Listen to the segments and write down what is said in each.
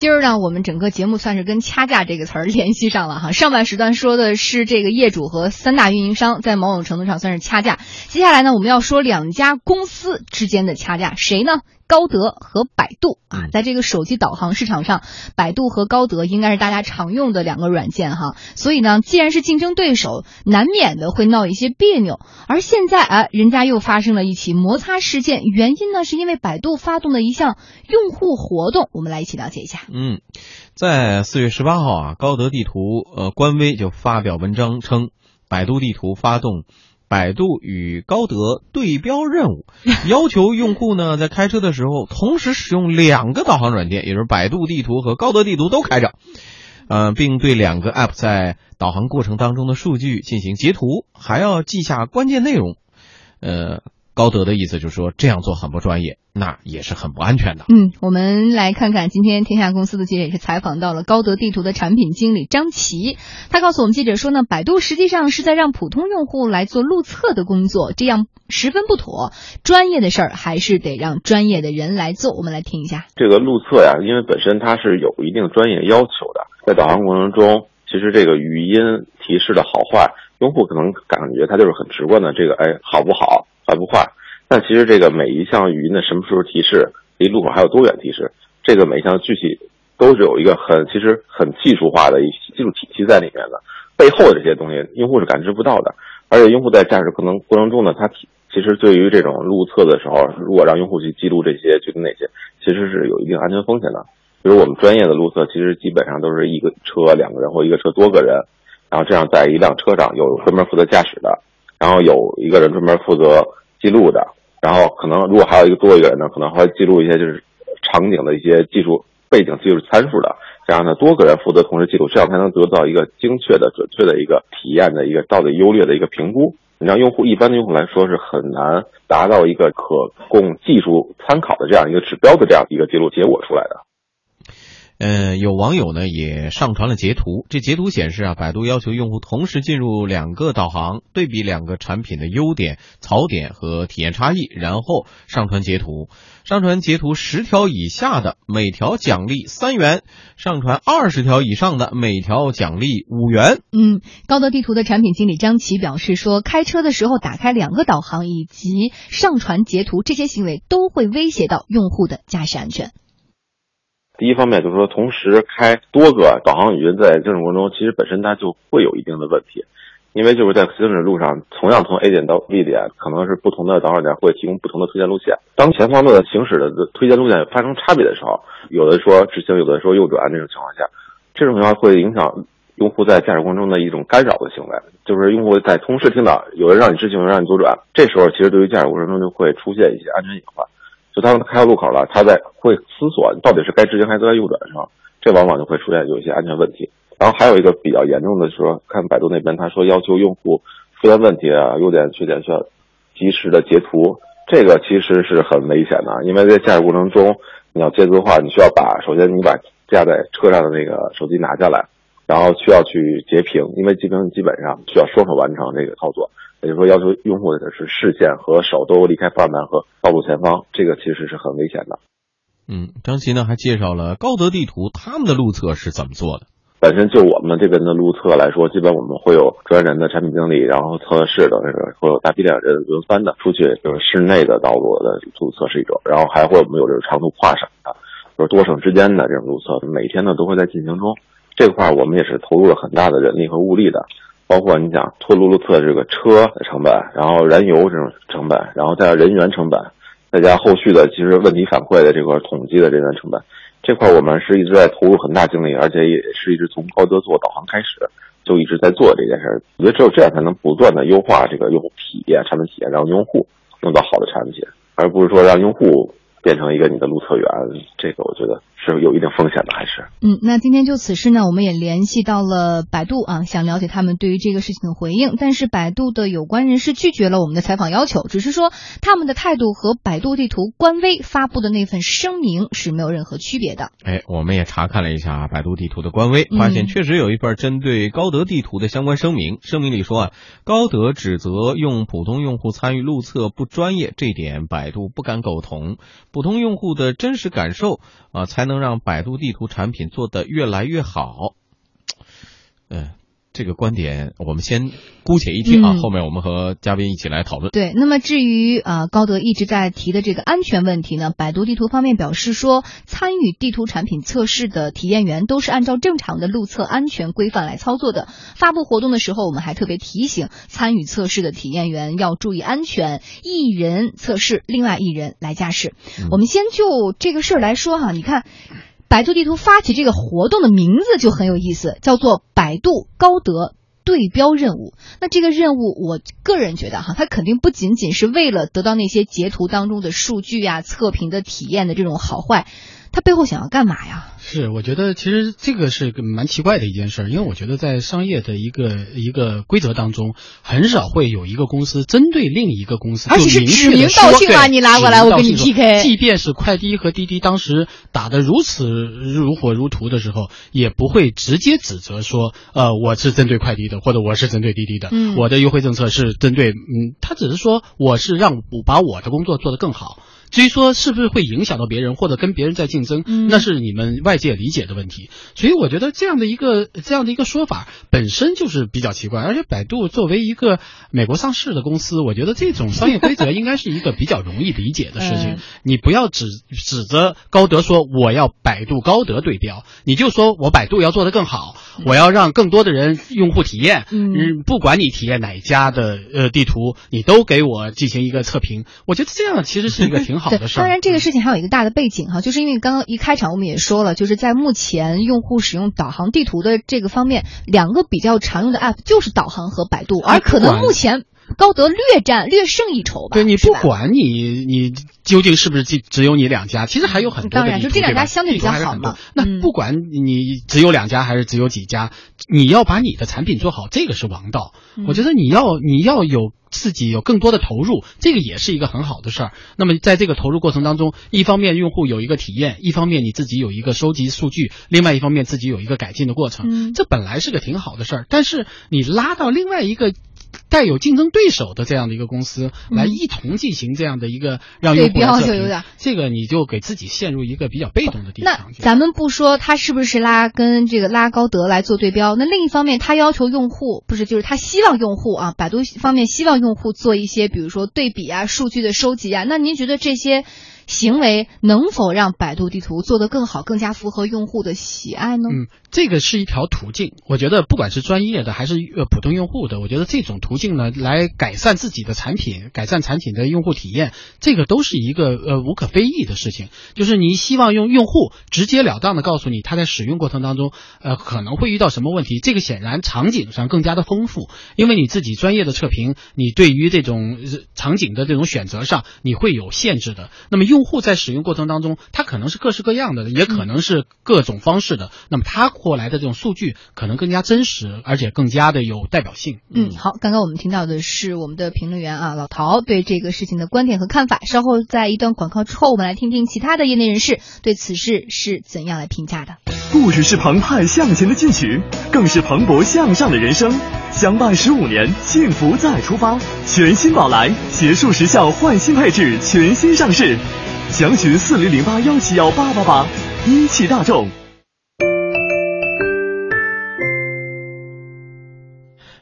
今儿呢，我们整个节目算是跟“掐架”这个词儿联系上了哈。上半时段说的是这个业主和三大运营商在某种程度上算是掐架，接下来呢，我们要说两家公司之间的掐架，谁呢？高德和百度啊，在这个手机导航市场上，百度和高德应该是大家常用的两个软件哈。所以呢，既然是竞争对手，难免的会闹一些别扭。而现在啊，人家又发生了一起摩擦事件，原因呢，是因为百度发动的一项用户活动。我们来一起了解一下。嗯，在四月十八号啊，高德地图呃官微就发表文章称，百度地图发动。百度与高德对标任务，要求用户呢在开车的时候同时使用两个导航软件，也就是百度地图和高德地图都开着，呃，并对两个 App 在导航过程当中的数据进行截图，还要记下关键内容，呃。高德的意思就是说这样做很不专业，那也是很不安全的。嗯，我们来看看今天天下公司的记者也是采访到了高德地图的产品经理张琪，他告诉我们记者说呢，百度实际上是在让普通用户来做路测的工作，这样十分不妥。专业的事儿还是得让专业的人来做。我们来听一下这个路测呀，因为本身它是有一定专业要求的，在导航过程中，其实这个语音提示的好坏，用户可能感觉它就是很直观的，这个哎好不好？还不坏？但其实这个每一项语音的什么时候提示，离路口还有多远提示，这个每一项具体都是有一个很其实很技术化的一些技术体系在里面的。背后的这些东西，用户是感知不到的。而且用户在驾驶可能过程中呢，他其实对于这种路测的时候，如果让用户去记录这些具体哪些，其实是有一定安全风险的。比如我们专业的路测，其实基本上都是一个车两个人或一个车多个人，然后这样在一辆车上有专门负责驾驶的，然后有一个人专门负责。记录的，然后可能如果还有一个多一个人呢，可能还会记录一些就是场景的一些技术背景技术参数的，这样呢多个人负责同时记录，这样才能得到一个精确的、准确的一个体验的一个到底优劣的一个评估。你让用户一般的用户来说是很难达到一个可供技术参考的这样一个指标的这样一个记录结果出来的。嗯，有网友呢也上传了截图，这截图显示啊，百度要求用户同时进入两个导航，对比两个产品的优点、槽点和体验差异，然后上传截图。上传截图十条以下的，每条奖励三元；上传二十条以上的，每条奖励五元。嗯，高德地图的产品经理张琪表示说，开车的时候打开两个导航以及上传截图这些行为，都会威胁到用户的驾驶安全。第一方面就是说，同时开多个导航语音在行驶过程中，其实本身它就会有一定的问题，因为就是在行驶路上，同样从 A 点到 B 点，可能是不同的导航点会提供不同的推荐路线。当前方的行驶的推荐路线发生差别的时候，有的说直行，有的说右转，这种情况下，这种情况会影响用户在驾驶过程中的一种干扰的行为，就是用户在同时听到有人让你直行，有人让你左转，这时候其实对于驾驶过程中就会出现一些安全隐患。就当他开到路口了，他在会思索到底是该直行还是该右转是吧，这往往就会出现有一些安全问题。然后还有一个比较严重的，说看百度那边他说要求用户出现问题啊、优点缺点需要及时的截图，这个其实是很危险的，因为在驾驶过程中你要截图的话，你需要把首先你把架在车上的那个手机拿下来，然后需要去截屏，因为截屏基本上需要双手完成这个操作。也就是说，要求用户的是视线和手都离开方向盘和道路前方，这个其实是很危险的。嗯，张琪呢还介绍了高德地图他们的路测是怎么做的。本身就我们这边的路测来说，基本我们会有专人的产品经理，然后测试的那个会有大批量人轮番的出去，就是室内的道路的路测是一种，然后还会我们有这个长途跨省的，就是多省之间的这种路测，每天呢都会在进行中。这块我们也是投入了很大的人力和物力的。包括你讲托路路测这个车的成本，然后燃油这种成本，然后再人员成本，再加后续的其实问题反馈的这块统计的人员成本，这块我们是一直在投入很大精力，而且也是一直从高德做导航开始，就一直在做这件事。我觉得只有这样才能不断的优化这个用户体验、产品体验，让用户用到好的产品，而不是说让用户变成一个你的路测员。这个我觉得。是有一定风险的，还是嗯，那今天就此事呢，我们也联系到了百度啊，想了解他们对于这个事情的回应。但是百度的有关人士拒绝了我们的采访要求，只是说他们的态度和百度地图官微发布的那份声明是没有任何区别的。哎，我们也查看了一下百度地图的官微，发现确实有一份针对高德地图的相关声明。声明里说啊，高德指责用普通用户参与路测不专业，这点百度不敢苟同。普通用户的真实感受啊，才能。能让百度地图产品做得越来越好？嗯。这个观点我们先姑且一听啊，后面我们和嘉宾一起来讨论。对，那么至于啊高德一直在提的这个安全问题呢，百度地图方面表示说，参与地图产品测试的体验员都是按照正常的路测安全规范来操作的。发布活动的时候，我们还特别提醒参与测试的体验员要注意安全，一人测试，另外一人来驾驶。我们先就这个事儿来说哈，你看。百度地图发起这个活动的名字就很有意思，叫做“百度高德对标任务”。那这个任务，我个人觉得哈，它肯定不仅仅是为了得到那些截图当中的数据呀、测评的体验的这种好坏，它背后想要干嘛呀？是，我觉得其实这个是个蛮奇怪的一件事，因为我觉得在商业的一个一个规则当中，很少会有一个公司针对另一个公司，而且是指名道姓啊，你拉过来我跟你 PK。即便是快滴和滴滴当时打得如此如火如荼的时候，也不会直接指责说，呃，我是针对快滴的，或者我是针对滴滴的，嗯我的优惠政策是针对，嗯，他只是说我是让我把我的工作做得更好。至于说是不是会影响到别人，或者跟别人在竞争，那是你们外界理解的问题。所以我觉得这样的一个这样的一个说法本身就是比较奇怪。而且百度作为一个美国上市的公司，我觉得这种商业规则应该是一个比较容易理解的事情。你不要指指着高德说我要百度高德对标，你就说我百度要做得更好，我要让更多的人用户体验。嗯，不管你体验哪家的呃地图，你都给我进行一个测评。我觉得这样其实是一个挺。好的事当然，这个事情还有一个大的背景哈，就是因为刚刚一开场我们也说了，就是在目前用户使用导航地图的这个方面，两个比较常用的 app 就是导航和百度，而可能目前高德略占略胜一筹吧。对你不管你你究竟是不是只只有你两家，其实还有很多。当然，就这两家相对比较好嘛。那不管你只有两家还是只有几家，你要把你的产品做好，这个是王道。我觉得你要你要有。自己有更多的投入，这个也是一个很好的事儿。那么在这个投入过程当中，一方面用户有一个体验，一方面你自己有一个收集数据，另外一方面自己有一个改进的过程，这本来是个挺好的事儿。但是你拉到另外一个。带有竞争对手的这样的一个公司来一同进行这样的一个让用户测评，这个你就给自己陷入一个比较被动的地方。那咱们不说他是不是拉跟这个拉高德来做对标，那另一方面他要求用户不是就是他希望用户啊，百度方面希望用户做一些比如说对比啊、数据的收集啊，那您觉得这些？行为能否让百度地图做得更好，更加符合用户的喜爱呢？嗯，这个是一条途径。我觉得不管是专业的还是呃普通用户的，我觉得这种途径呢，来改善自己的产品，改善产品的用户体验，这个都是一个呃无可非议的事情。就是你希望用用户直截了当的告诉你他在使用过程当中呃可能会遇到什么问题，这个显然场景上更加的丰富，因为你自己专业的测评，你对于这种场景的这种选择上你会有限制的。那么用用户在使用过程当中，他可能是各式各样的，也可能是各种方式的。那么他过来的这种数据可能更加真实，而且更加的有代表性。嗯，好，刚刚我们听到的是我们的评论员啊老陶对这个事情的观点和看法。稍后在一段广告之后，我们来听听其他的业内人士对此事是怎样来评价的。不只是澎湃向前的进取，更是蓬勃向上的人生。相伴十五年，幸福再出发。全新宝来结束时效换新配置，全新上市。详询四零零八幺七幺八八八，一汽大众。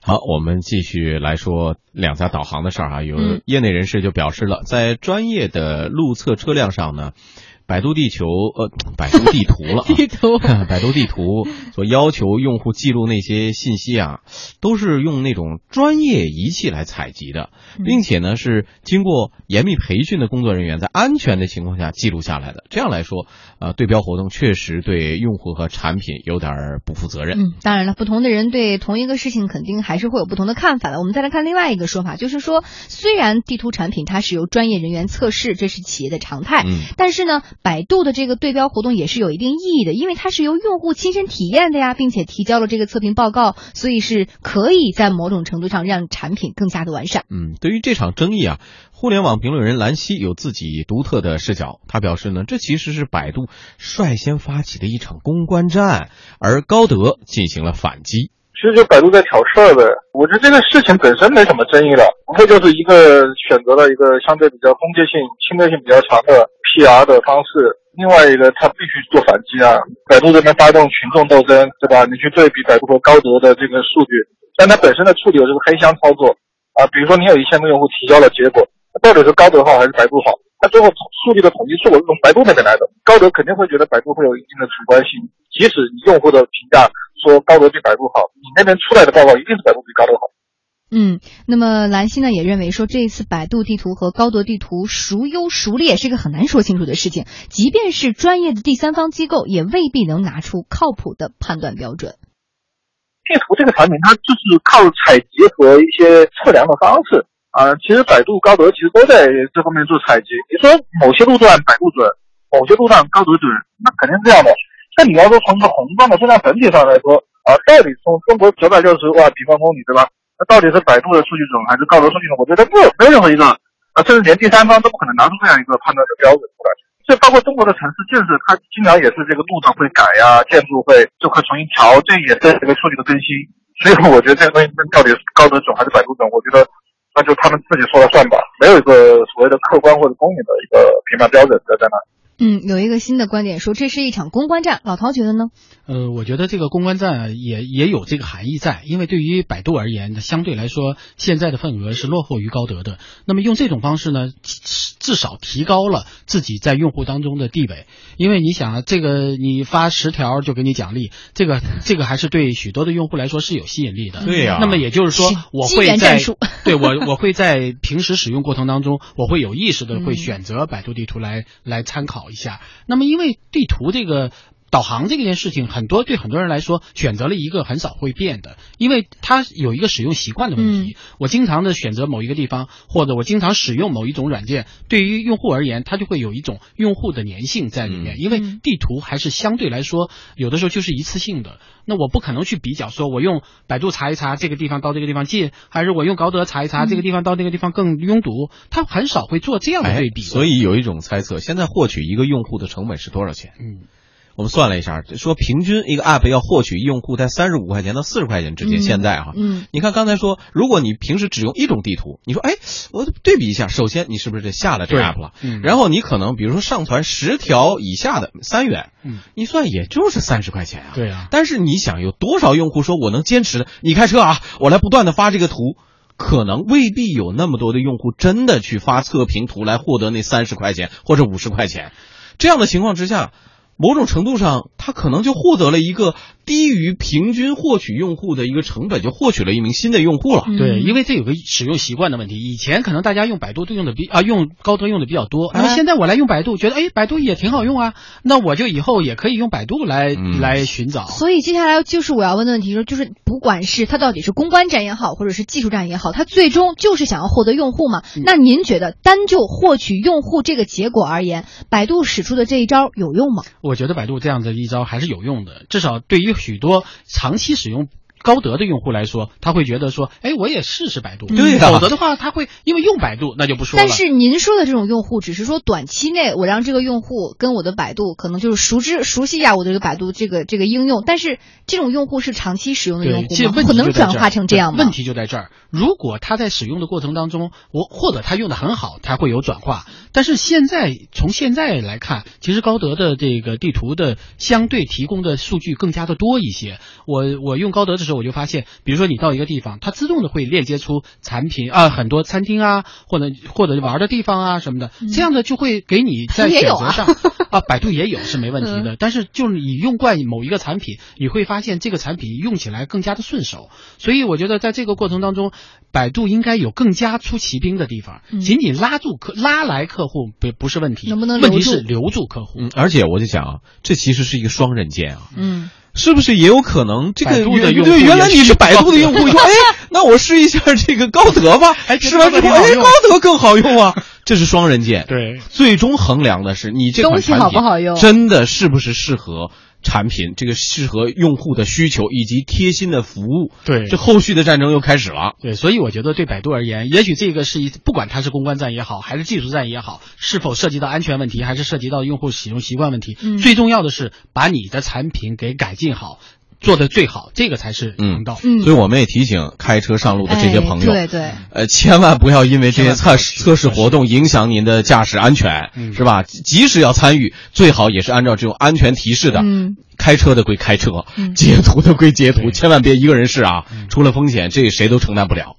好，我们继续来说两家导航的事儿啊。有业内人士就表示了，在专业的路测车辆上呢。百度地球，呃，百度地图了。地图，百度地图所要求用户记录那些信息啊，都是用那种专业仪器来采集的，并且呢是经过严密培训的工作人员在安全的情况下记录下来的。这样来说，呃，对标活动确实对用户和产品有点不负责任。嗯，当然了，不同的人对同一个事情肯定还是会有不同的看法的。我们再来看另外一个说法，就是说，虽然地图产品它是由专业人员测试，这是企业的常态，嗯，但是呢。百度的这个对标活动也是有一定意义的，因为它是由用户亲身体验的呀，并且提交了这个测评报告，所以是可以在某种程度上让产品更加的完善。嗯，对于这场争议啊，互联网评论人兰溪有自己独特的视角。他表示呢，这其实是百度率先发起的一场公关战，而高德进行了反击。其实就百度在挑事儿呗，我觉得这个事情本身没什么争议的，无非就是一个选择了一个相对比较攻击性、侵略性比较强的 PR 的方式另外一个他必须做反击啊。百度这边发动群众斗争，对吧？你去对比百度和高德的这个数据，但它本身的处理有这个黑箱操作啊。比如说你有一千个用户提交了结果，到底是高德好还是百度好？它最后数据的统计是我从百度那边来的，高德肯定会觉得百度会有一定的主观性，即使你用户的评价说高德比百度好，你那边出来的报告一定是百度比高德好。嗯，那么兰溪呢也认为说，这一次百度地图和高德地图孰优孰劣是一个很难说清楚的事情，即便是专业的第三方机构，也未必能拿出靠谱的判断标准。地图这个产品，它就是靠采集和一些测量的方式啊。其实百度、高德其实都在这方面做采集。你说某些路段百度准，某些路段高德准，那肯定是这样的。那你要说从一个宏观的质量整体上来说啊，到底从中国九百六十万平方公里，对吧？那到底是百度的数据准还是高德数据准？我觉得没有没有任何一个，啊，甚至连第三方都不可能拿出这样一个判断的标准出来。这包括中国的城市建设，它经常也是这个路段会改呀，建筑会就会重新调，这也是这个数据的更新。所以我觉得这个东西到底是高德准还是百度准？我觉得那就他们自己说了算吧，没有一个所谓的客观或者公允的一个评判标准在在那。嗯，有一个新的观点说这是一场公关战，老陶觉得呢？呃，我觉得这个公关战也也有这个含义在，因为对于百度而言，相对来说现在的份额是落后于高德的。那么用这种方式呢，至少提高了自己在用户当中的地位。因为你想啊，这个你发十条就给你奖励，这个这个还是对许多的用户来说是有吸引力的。对呀。那么也就是说，我会在 对我我会在平时使用过程当中，我会有意识的会选择百度地图来来参考。一下，那么因为地图这个导航这件事情，很多对很多人来说，选择了一个很少会变的，因为它有一个使用习惯的问题。我经常的选择某一个地方，或者我经常使用某一种软件，对于用户而言，它就会有一种用户的粘性在里面。因为地图还是相对来说，有的时候就是一次性的。那我不可能去比较，说我用百度查一查这个地方到这个地方近，还是我用高德查一查这个地方到那个地方更拥堵，他很少会做这样的对比。所以有一种猜测，现在获取一个用户的成本是多少钱？嗯。我们算了一下，说平均一个 app 要获取用户在三十五块钱到四十块钱之间。现在哈，嗯，你看刚才说，如果你平时只用一种地图，你说，哎，我对比一下，首先你是不是得下了这 app 了？嗯，然后你可能比如说上传十条以下的三元，嗯，你算也就是三十块钱啊。对啊，但是你想有多少用户说我能坚持的？你开车啊，我来不断的发这个图，可能未必有那么多的用户真的去发测评图来获得那三十块钱或者五十块钱。这样的情况之下。某种程度上，他可能就获得了一个。低于平均获取用户的一个成本，就获取了一名新的用户了。对，因为这有个使用习惯的问题。以前可能大家用百度都用的比啊用高德用的比较多，那么现在我来用百度，觉得哎百度也挺好用啊，那我就以后也可以用百度来来寻找。所以接下来就是我要问的问题，说就是不管是它到底是公关战也好，或者是技术战也好，它最终就是想要获得用户嘛？那您觉得单就获取用户这个结果而言，百度使出的这一招有用吗？我觉得百度这样的一招还是有用的，至少对于。许多长期使用高德的用户来说，他会觉得说，哎，我也试试百度。对，否则的话，他会因为用百度，那就不说了。但是您说的这种用户，只是说短期内我让这个用户跟我的百度可能就是熟知、熟悉一下我的这个百度这个这个应用。但是这种用户是长期使用的用户吗？可能转化成这样吗？问题就在这儿。如果他在使用的过程当中，我或者他用的很好，他会有转化。但是现在从现在来看，其实高德的这个地图的相对提供的数据更加的多一些。我我用高德的时候，我就发现，比如说你到一个地方，它自动的会链接出产品啊，很多餐厅啊，或者或者玩的地方啊什么的，这样的就会给你在选择上 啊，百度也有是没问题的。但是就是你用惯某一个产品，你会发现这个产品用起来更加的顺手。所以我觉得在这个过程当中，百度应该有更加出奇兵的地方，仅仅拉住客拉来客户不不是问题，能不能问题是留住客户？嗯，而且我就想啊，这其实是一个双刃剑啊。嗯。是不是也有可能这个对原来你是百度的用户，说哎，那我试一下这个高德吧。试完之后，哎，高德更好用啊。这是双刃剑。对，最终衡量的是你这款产品真的是不是适合。产品这个适合用户的需求以及贴心的服务，对，这后续的战争又开始了。对，所以我觉得对百度而言，也许这个是一不管它是公关战也好，还是技术战也好，是否涉及到安全问题，还是涉及到用户使用习惯问题，最重要的是把你的产品给改进好。做的最好，这个才是王道。嗯，所以我们也提醒开车上路的这些朋友，对对，呃，千万不要因为这些测测试活动影响您的驾驶安全，是吧？即使要参与，最好也是按照这种安全提示的。嗯，开车的归开车，截图的归截图，千万别一个人试啊！出了风险，这谁都承担不了。